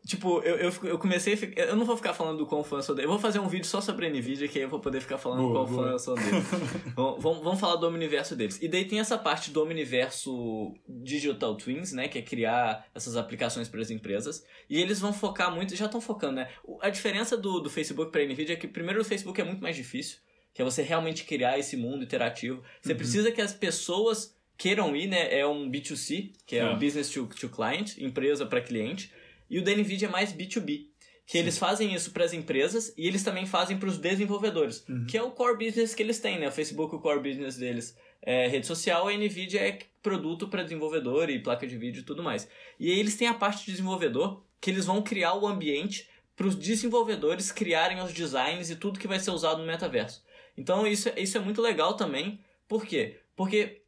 tipo, eu, eu, eu comecei a ficar. Eu não vou ficar falando do quão fã eu sou dele. Eu vou fazer um vídeo só sobre a Nvidia, que aí eu vou poder ficar falando Boa, quão boa. fã eu sou dele. vamos, vamos vamos falar do Omniverso deles. E daí tem essa parte do Omniverso Digital Twins, né? Que é criar essas aplicações para as empresas. E eles vão focar muito, já estão focando, né? A diferença do, do Facebook para a Nvidia é que, primeiro, o Facebook é muito mais difícil, que é você realmente criar esse mundo interativo. Você Uhum. precisa que as pessoas queiram ir, né? É um B2C, que é, É. um business to, to client, empresa para cliente. E o da Nvidia é mais B2B. Que eles fazem isso para as empresas e eles também fazem para os desenvolvedores, Uhum. que é o core business que eles têm, né? O Facebook, o core business deles é rede social, a Nvidia é produto para desenvolvedor e placa de vídeo e tudo mais. E aí eles têm a parte de desenvolvedor, que eles vão criar o ambiente para os desenvolvedores criarem os designs e tudo que vai ser usado no metaverso. Então isso, isso é muito legal também. Por quê? Porque,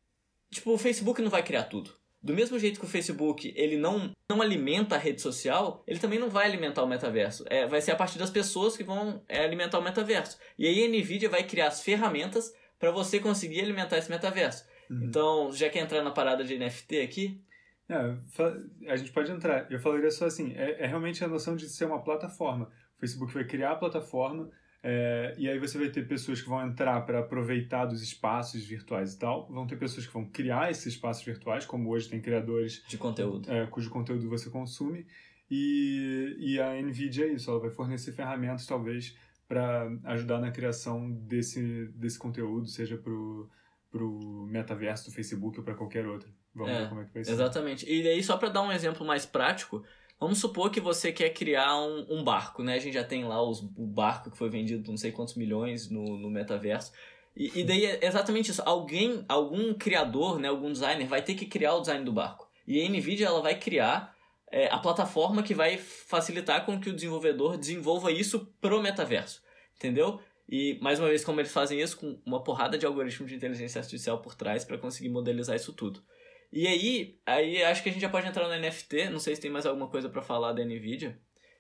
tipo, o Facebook não vai criar tudo. Do mesmo jeito que o Facebook ele não, não alimenta a rede social, ele também não vai alimentar o metaverso. É, vai ser a partir das pessoas que vão é, alimentar o metaverso. E aí a Nvidia vai criar as ferramentas para você conseguir alimentar esse metaverso. Uhum. Então, já quer entrar na parada de NFT aqui? É, a gente pode entrar. Eu falaria só assim, é, é realmente a noção de ser uma plataforma. O Facebook vai criar a plataforma é, e aí você vai ter pessoas que vão entrar para aproveitar dos espaços virtuais e tal. Vão ter pessoas que vão criar esses espaços virtuais, como hoje tem criadores De conteúdo. é, cujo conteúdo você consome. E, e a NVIDIA é isso, ela vai fornecer ferramentas, talvez, para ajudar na criação desse, desse conteúdo, seja pro, pro metaverso do Facebook ou para qualquer outro. Vamos É, ver como é que vai ser. Exatamente. E aí, só para dar um exemplo mais prático, vamos supor que você quer criar um, um barco, né? A gente já tem lá os, o barco que foi vendido por não sei quantos milhões no, no metaverso. E, e daí é exatamente isso. Alguém, algum criador, né, algum designer vai ter que criar o design do barco. E a NVIDIA ela vai criar é, a plataforma que vai facilitar com que o desenvolvedor desenvolva isso pro metaverso. Entendeu? E, mais uma vez, como eles fazem isso, com uma porrada de algoritmos de inteligência artificial por trás para conseguir modelizar isso tudo. E aí, aí acho que a gente já pode entrar no NFT, não sei se tem mais alguma coisa para falar da Nvidia,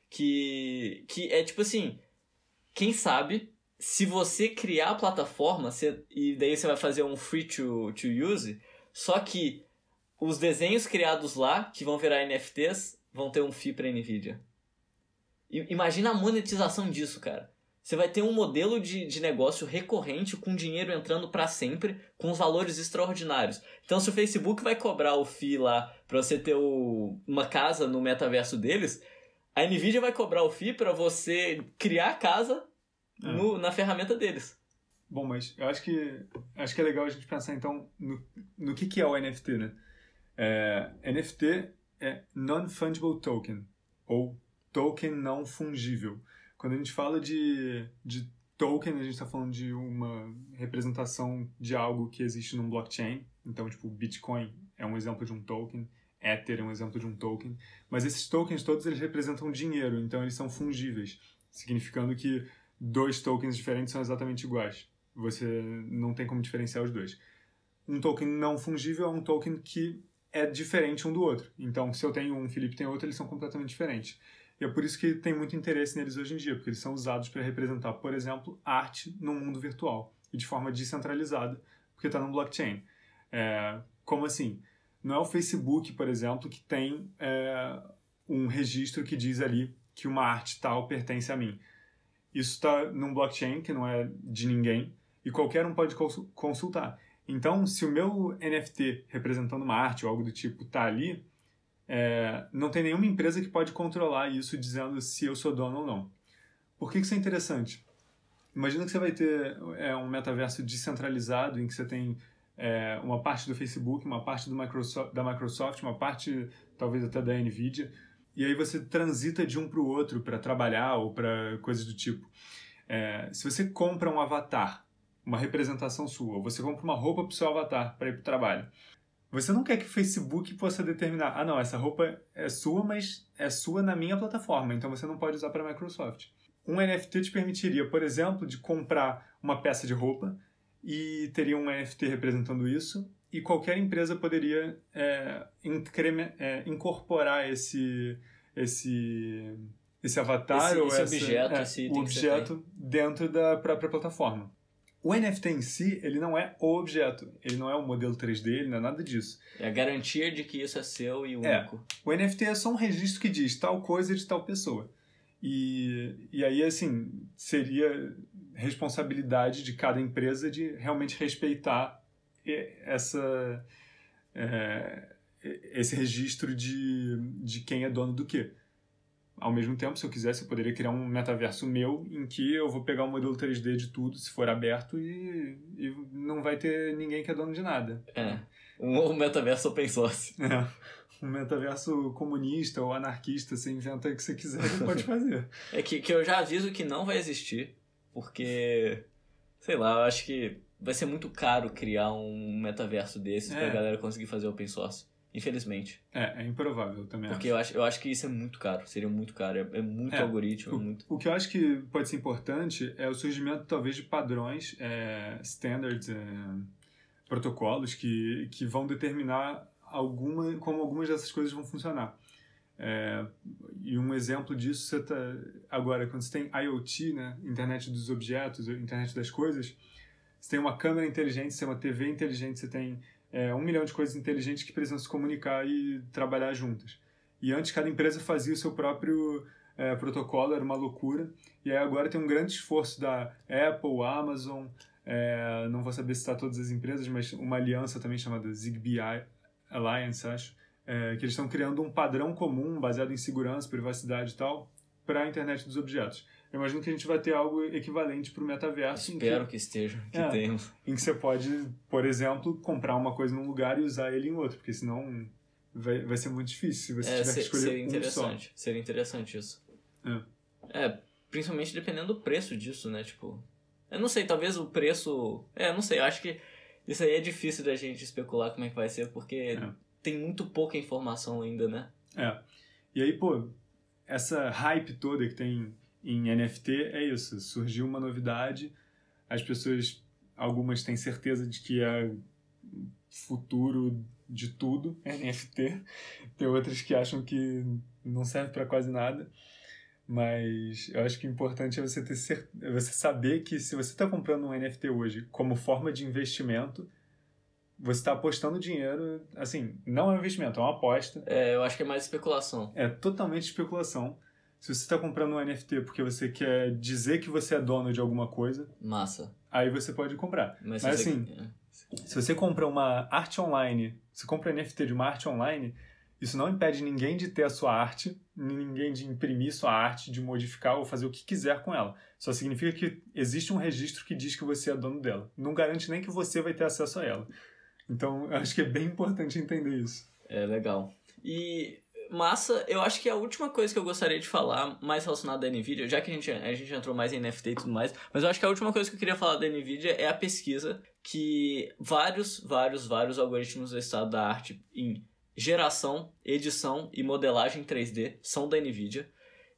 que que é tipo assim, quem sabe se você criar a plataforma, você, e daí você vai fazer um free to, to use, só que os desenhos criados lá, que vão virar NFTs, vão ter um FII pra Nvidia. I imagina a monetização disso, cara. Você vai ter um modelo de, de negócio recorrente com dinheiro entrando para sempre, com valores extraordinários. Então, se o Facebook vai cobrar o FII lá para você ter o, uma casa no metaverso deles, a Nvidia vai cobrar o FII para você criar a casa é. no, na ferramenta deles. Bom, mas eu acho que acho que é legal a gente pensar então no, no que, que é o NFT, né? É, NFT é Non-Fungible Token, ou token não fungível. Quando a gente fala de, de token, a gente está falando de uma representação de algo que existe num blockchain. Então, tipo, Bitcoin é um exemplo de um token, Ether é um exemplo de um token. Mas esses tokens todos eles representam dinheiro, então eles são fungíveis, significando que dois tokens diferentes são exatamente iguais. Você não tem como diferenciar os dois. Um token não fungível é um token que é diferente um do outro. Então, se eu tenho um, Felipe tem outro, eles são completamente diferentes. E é por isso que tem muito interesse neles hoje em dia, porque eles são usados para representar, por exemplo, arte no mundo virtual e de forma descentralizada, porque está no blockchain. É, como assim? Não é o Facebook, por exemplo, que tem é, um registro que diz ali que uma arte tal pertence a mim. Isso está num blockchain que não é de ninguém e qualquer um pode consultar. Então, se o meu NFT representando uma arte ou algo do tipo está ali, é, não tem nenhuma empresa que pode controlar isso dizendo se eu sou dono ou não. Por que isso é interessante? Imagina que você vai ter é, um metaverso descentralizado em que você tem é, uma parte do Facebook, uma parte do Microsoft, da Microsoft, uma parte talvez até da Nvidia, e aí você transita de um para o outro para trabalhar ou para coisas do tipo. É, se você compra um avatar, uma representação sua, ou você compra uma roupa para o seu avatar para ir para o trabalho, você não quer que o Facebook possa determinar, ah não, essa roupa é sua, mas é sua na minha plataforma, então você não pode usar para a Microsoft. Um NFT te permitiria, por exemplo, de comprar uma peça de roupa e teria um NFT representando isso e qualquer empresa poderia é, é, incorporar esse esse esse avatar esse, ou esse objeto, é, esse objeto dentro da própria plataforma. O NFT em si, ele não é o objeto, ele não é o modelo 3D, ele não é nada disso. É a garantia de que isso é seu e é. único. É. O NFT é só um registro que diz tal coisa de tal pessoa. E, e aí, assim, seria responsabilidade de cada empresa de realmente respeitar essa, é, esse registro de, de quem é dono do quê ao mesmo tempo, se eu quisesse, eu poderia criar um metaverso meu em que eu vou pegar o um modelo 3D de tudo, se for aberto, e, e não vai ter ninguém que é dono de nada. É. Um, metaverso open source. É. Um metaverso comunista ou anarquista, você inventa o que você quiser e pode fazer. É que, que eu já aviso que não vai existir, porque, sei lá, eu acho que vai ser muito caro criar um metaverso desses é. pra galera conseguir fazer open source. Infelizmente. É, é improvável também. Porque acho. Eu, acho, eu acho que isso é muito caro, seria muito caro, é, é muito é, algoritmo. O, é muito... o que eu acho que pode ser importante é o surgimento, talvez, de padrões, é, standards, é, protocolos que, que vão determinar alguma, como algumas dessas coisas vão funcionar. É, e um exemplo disso, você tá, agora, quando você tem IoT, né, internet dos objetos, internet das coisas, você tem uma câmera inteligente, você tem uma TV inteligente, você tem é, um milhão de coisas inteligentes que precisam se comunicar e trabalhar juntas. E antes cada empresa fazia o seu próprio é, protocolo, era uma loucura. E aí agora tem um grande esforço da Apple, Amazon, é, não vou saber citar todas as empresas, mas uma aliança também chamada Zigbee Alliance, acho, é, que eles estão criando um padrão comum baseado em segurança, privacidade e tal, para a internet dos objetos. Eu imagino que a gente vai ter algo equivalente para o metaverso. Espero que, que, esteja, que é, tenhamos. Em que você pode, por exemplo, comprar uma coisa num lugar e usar ele em outro, porque senão vai, vai ser muito difícil se você é, tiver ser, que escolher seria interessante, um só. Seria interessante isso. É. é, principalmente dependendo do preço disso, né? Tipo, eu não sei, talvez o preço... É, não sei, eu acho que isso aí é difícil da gente especular como é que vai ser, porque é. tem muito pouca informação ainda, né? É. E aí, pô, essa hype toda que tem em NFT é isso. Surgiu uma novidade, as pessoas, algumas têm certeza de que é futuro de tudo, NFT. Tem outras que acham que não serve para quase nada. Mas eu acho que o importante é você ter cert... é você saber que se você está comprando um NFT hoje como forma de investimento, você está apostando dinheiro, assim, não é um investimento, é uma aposta. É, eu acho que é mais especulação. É totalmente especulação. Se você está comprando um NFT porque você quer dizer que você é dono de alguma coisa, Massa. aí você pode comprar. Mas, Mas, você- assim, é. Se você compra uma arte online, se compra NFT de uma arte online, isso não impede ninguém de ter a sua arte, ninguém de imprimir sua arte, de modificar ou fazer o que quiser com ela. Só significa que existe um registro que diz que você é dono dela. Não garante nem que você vai ter acesso a ela. Então, eu acho que é bem importante entender isso. É legal. E massa, eu acho que a última coisa que eu gostaria de falar, mais relacionada à Nvidia, já que a gente, a gente entrou mais em NFT e tudo mais, mas eu acho que a última coisa que eu queria falar da Nvidia é a pesquisa que vários, vários, vários algoritmos do estado da arte em geração, edição e modelagem 3D são da Nvidia.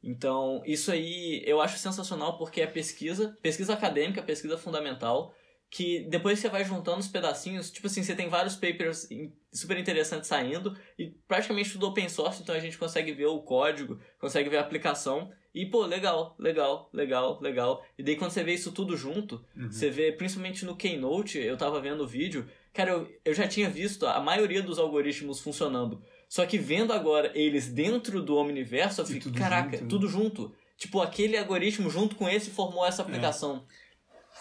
Então, isso aí eu acho sensacional porque é pesquisa, pesquisa acadêmica, pesquisa fundamental, que depois você vai juntando os pedacinhos, tipo assim, você tem vários papers in- super interessantes saindo e praticamente tudo open source, então a gente consegue ver o código, consegue ver a aplicação e, pô, legal, legal, legal, legal. E daí quando você vê isso tudo junto, você vê, principalmente no Keynote, eu tava vendo o vídeo, cara, eu, eu já tinha visto a maioria dos algoritmos funcionando. Só que vendo agora eles dentro do Omniverso, eu fico, caraca, junto, né? tudo junto. Tipo, aquele algoritmo junto com esse formou essa aplicação.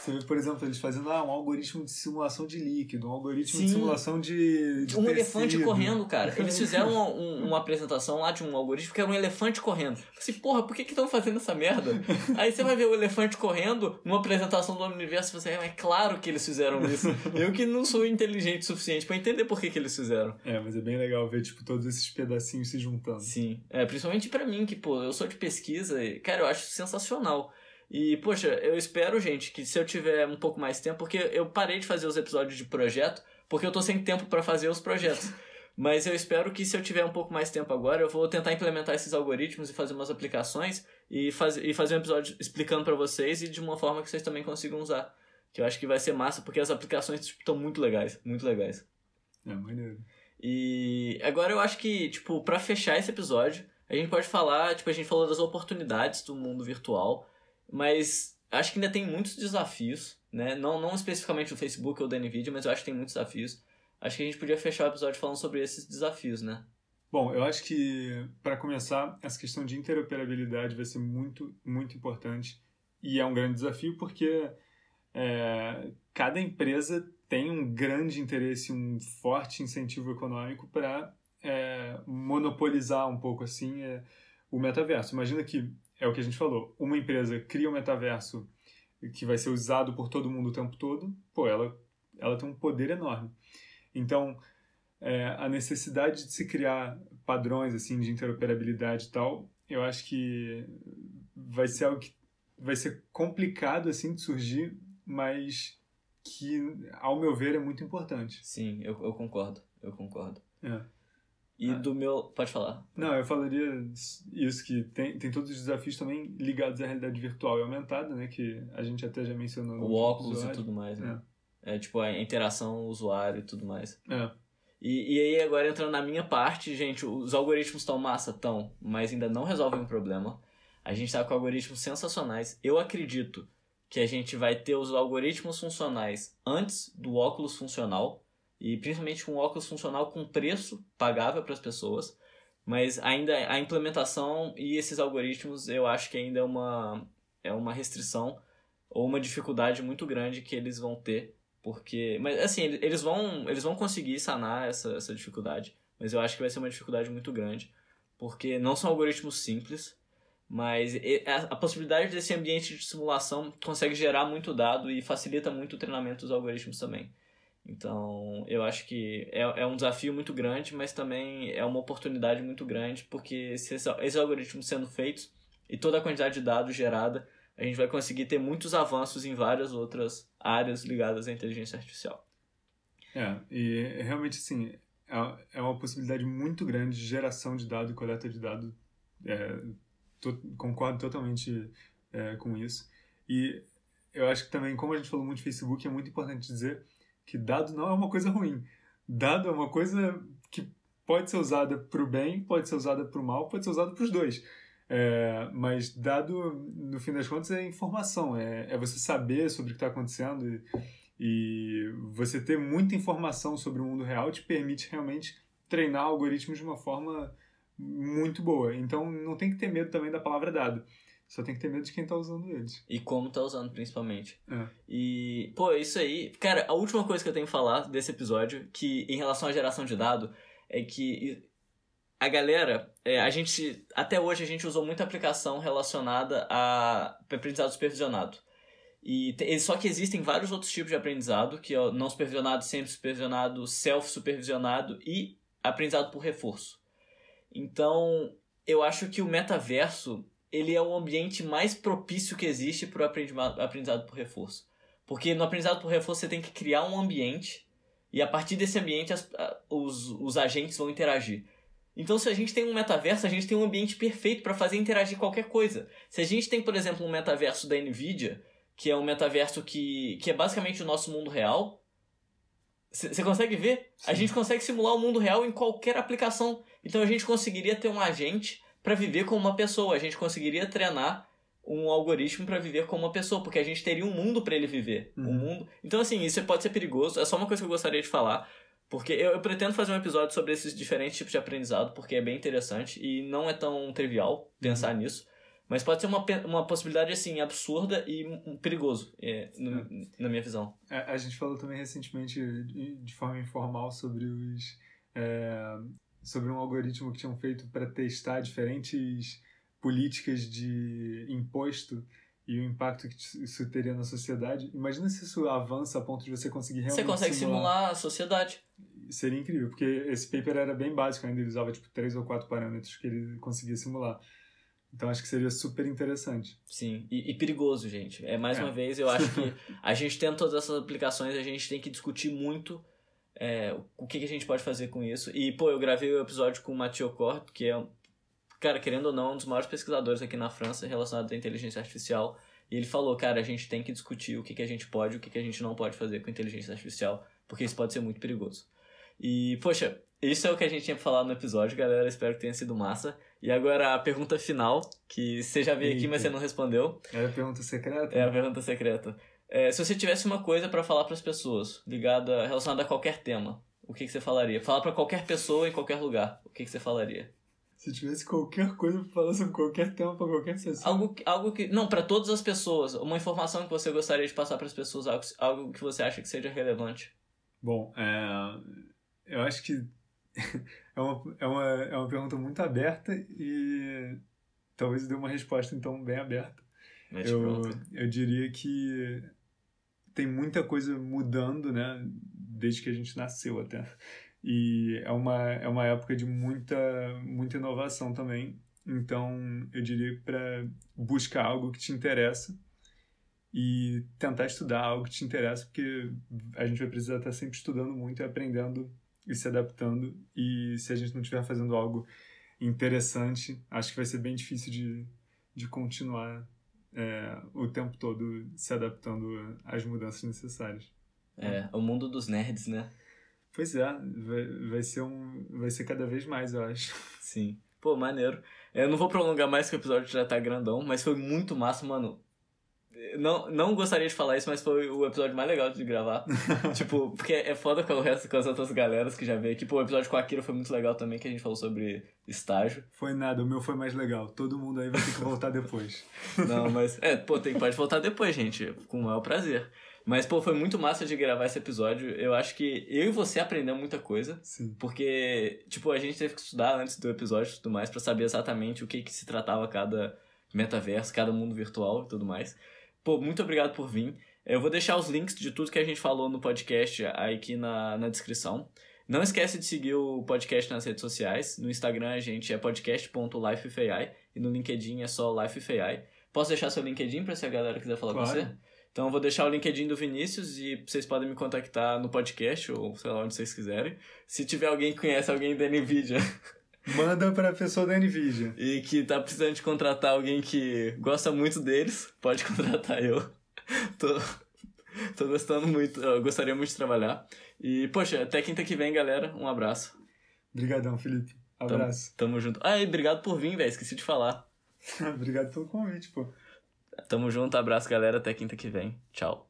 Você vê, por exemplo, eles fazendo ah, um algoritmo de simulação de líquido, um algoritmo Sim. de simulação de, de Um tecido. elefante correndo, cara. Eles fizeram uma, um- uma apresentação lá de um algoritmo que era um elefante correndo. Eu assim, porra, por que que estão fazendo essa merda? Aí você vai ver o elefante correndo numa apresentação do universo e você, é claro que eles fizeram isso. Eu que não sou inteligente o suficiente pra entender por que que eles fizeram. É, mas é bem legal ver, tipo, todos esses pedacinhos se juntando. Sim, é, principalmente pra mim, que, pô, eu sou de pesquisa e, cara, eu acho sensacional. E, poxa, eu espero, gente, que se eu tiver um pouco mais tempo, porque eu parei de fazer os episódios de projeto, porque eu tô sem tempo pra fazer os projetos. Mas eu espero que se eu tiver um pouco mais tempo agora, eu vou tentar implementar esses algoritmos e fazer umas aplicações e, faz, e fazer um episódio explicando pra vocês e de uma forma que vocês também consigam usar. Que eu acho que vai ser massa, porque as aplicações estão muito legais, muito legais. É, maneiro. E agora eu acho que, tipo, pra fechar esse episódio, a gente pode falar, tipo, a gente falou das oportunidades do mundo virtual, mas acho que ainda tem muitos desafios, né? Não, não especificamente do Facebook ou da Nvidia, mas eu acho que tem muitos desafios. Acho que a gente podia fechar o episódio falando sobre esses desafios, né? Bom, eu acho que, para começar, essa questão de interoperabilidade vai ser muito, muito importante. E é um grande desafio porque é, cada empresa tem um grande interesse, um forte incentivo econômico para monopolizar um pouco assim é, o metaverso. Imagina que, é o que a gente falou, uma empresa cria um metaverso que vai ser usado por todo mundo o tempo todo, pô, ela, ela tem um poder enorme. Então, é, a necessidade de se criar padrões assim de interoperabilidade e tal, eu acho que vai ser algo que vai ser complicado assim de surgir, mas que, ao meu ver, é muito importante. Sim, eu, eu concordo, eu concordo. É. E Ah. do meu. Pode falar. Não, eu falaria isso, que tem, tem todos os desafios também ligados à realidade virtual e aumentada, né, que a gente até já mencionou no O óculos e tudo mais, né? É, tipo, a interação usuário e tudo mais. É. E, e aí, agora entrando na minha parte, gente, os algoritmos estão massa, tão, mas ainda não resolvem o problema. A gente tá com algoritmos sensacionais. Eu acredito que a gente vai ter os algoritmos funcionais antes do óculos funcional, e principalmente um óculos funcional com preço pagável para as pessoas. Mas ainda a implementação e esses algoritmos, eu acho que ainda é uma, é uma restrição ou uma dificuldade muito grande que eles vão ter porque, mas assim, ele- eles vão, eles vão conseguir sanar essa, essa dificuldade, mas eu acho que vai ser uma dificuldade muito grande, porque não são algoritmos simples, mas a possibilidade desse ambiente de simulação consegue gerar muito dado e facilita muito o treinamento dos algoritmos também. Então, eu acho que é, é um desafio muito grande, mas também é uma oportunidade muito grande, porque se esse- esses algoritmos sendo feitos e toda a quantidade de dados gerada, a gente vai conseguir ter muitos avanços em várias outras áreas ligadas à inteligência artificial. É, e realmente, assim, é- é uma possibilidade muito grande de geração de dado e coleta de dado. É, concordo totalmente é, com isso. E eu acho que também, como a gente falou muito de Facebook, é muito importante dizer que dado não é uma coisa ruim. Dado é uma coisa que pode ser usada para o bem, pode ser usada para o mal, pode ser usada para os dois. É, mas dado, no fim das contas, é informação, é, é você saber sobre o que está acontecendo e, E você ter muita informação sobre o mundo real te permite realmente treinar algoritmos de uma forma muito boa. Então não tem que ter medo também da palavra dada. Só tem que ter medo de quem tá usando eles. E como tá usando, principalmente. É. E, pô, isso aí. Cara, a última coisa que eu tenho que falar desse episódio, que em relação à geração de dado, é que a galera, é, a gente. Até hoje a gente usou muita aplicação relacionada a aprendizado supervisionado. E só que existem vários outros tipos de aprendizado, que é não supervisionado, sempre supervisionado, self-supervisionado e aprendizado por reforço. Então, eu acho que o metaverso, ele é o ambiente mais propício que existe para o aprendizado por reforço. Porque no aprendizado por reforço você tem que criar um ambiente e a partir desse ambiente as- a- os, os agentes vão interagir. Então, se a gente tem um metaverso, a gente tem um ambiente perfeito para fazer interagir qualquer coisa. Se a gente tem, por exemplo, um metaverso da Nvidia, que é um metaverso que, que é basicamente o nosso mundo real, você consegue ver? A Sim. gente consegue simular o mundo real em qualquer aplicação. Então a gente conseguiria ter um agente para viver como uma pessoa. A gente conseguiria treinar um algoritmo para viver como uma pessoa, porque a gente teria um mundo para ele viver. Um Uhum. mundo. Então assim, isso pode ser perigoso. É só uma coisa que eu gostaria de falar. Porque eu, eu pretendo fazer um episódio sobre esses diferentes tipos de aprendizado, porque é bem interessante e não é tão trivial pensar nisso. Mas pode ser uma, uma possibilidade, assim, absurda e um, perigoso, é, no- na minha visão. A, a gente falou também recentemente, de, de forma informal, sobre os. é, sobre um algoritmo que tinham feito para testar diferentes políticas de imposto e o impacto que isso teria na sociedade. Imagina se isso avança a ponto de você conseguir realmente Você consegue simular a sociedade. Seria incrível, porque esse paper era bem básico ainda, ele usava tipo três ou quatro parâmetros que ele conseguia simular. Então acho que seria super interessante. Sim, e, e perigoso, gente. É mais É. uma vez, eu acho que a gente tendo todas essas aplicações, a gente tem que discutir muito é, o que, que a gente pode fazer com isso. E, pô, eu gravei o episódio com o Mathieu Cort, que é, um- cara, querendo ou não, um dos maiores pesquisadores aqui na França relacionado à inteligência artificial. E ele falou, cara, a gente tem que discutir o que, que a gente pode e o que, que a gente não pode fazer com inteligência artificial, porque isso pode ser muito perigoso. E, poxa, isso é o que a gente tinha pra falar no episódio, galera. Espero que tenha sido massa. E agora a pergunta final, que você já veio aqui, mas Eita. você não respondeu. Era a pergunta secreta? É a pergunta secreta. É, se você tivesse uma coisa pra falar pras pessoas, ligada, relacionada a qualquer tema, o que, que você falaria? Falar pra qualquer pessoa em qualquer lugar, o que, que você falaria? Se tivesse qualquer coisa pra falar sobre qualquer tema pra qualquer sessão. Algo, que- algo que. Não, pra todas as pessoas. Uma informação que você gostaria de passar pras pessoas, algo, algo que você acha que seja relevante. Bom, é, eu acho que é uma, é, uma, é uma pergunta muito aberta e talvez dê uma resposta então bem aberta. Mete Eu, pronto. eu diria que tem muita coisa mudando, né? Desde que a gente nasceu até. E é uma, é uma época de muita, muita inovação também. Então, eu diria para buscar algo que te interessa e tentar estudar algo que te interessa, porque a gente vai precisar estar sempre estudando muito e aprendendo e se adaptando. E se a gente não estiver fazendo algo interessante, acho que vai ser bem difícil de, de continuar é, o tempo todo se adaptando às mudanças necessárias. É, o mundo dos nerds, né? Pois é, vai, vai, ser um, vai ser cada vez mais, eu acho. Sim. Pô, maneiro. Eu não vou prolongar mais que o episódio já tá grandão, mas foi muito massa, mano. Não, não gostaria de falar isso, mas foi o episódio mais legal de gravar. tipo, porque é foda com o resto, com as outras galeras que já veio aqui. Pô, o episódio com a Akira foi muito legal também, que a gente falou sobre estágio. Foi nada, o meu foi mais legal. Todo mundo aí vai ter que voltar depois. Não, mas. É, pô, tem, pode voltar depois, gente. Com o maior prazer. Mas, pô, foi muito massa de gravar esse episódio. Eu acho que eu e você aprendemos muita coisa. Sim. Porque, tipo, a gente teve que estudar antes do episódio e tudo mais pra saber exatamente o que, que se tratava cada metaverso, cada mundo virtual e tudo mais. Pô, muito obrigado por vir. Eu vou deixar os links de tudo que a gente falou no podcast aqui na, na descrição. Não esquece de seguir o podcast nas redes sociais. No Instagram a gente é podcast.lifefai e no LinkedIn é só lifefai. Posso deixar seu LinkedIn pra se a galera quiser falar com Claro. você? Então eu vou deixar o LinkedIn do Vinícius e vocês podem me contactar no podcast ou sei lá onde vocês quiserem. Se tiver alguém que conhece alguém da NVIDIA Manda pra pessoa da NVIDIA. e que tá precisando de contratar alguém que gosta muito deles, pode contratar eu. Tô, tô gostando muito, gostaria muito de trabalhar. E, poxa, até quinta que vem, galera. Um abraço. Obrigadão, Felipe. Abraço. Tamo junto. Ah, e obrigado por vir, velho. Esqueci de falar. Obrigado pelo convite, pô. Tamo junto, abraço, galera. Até quinta que vem. Tchau.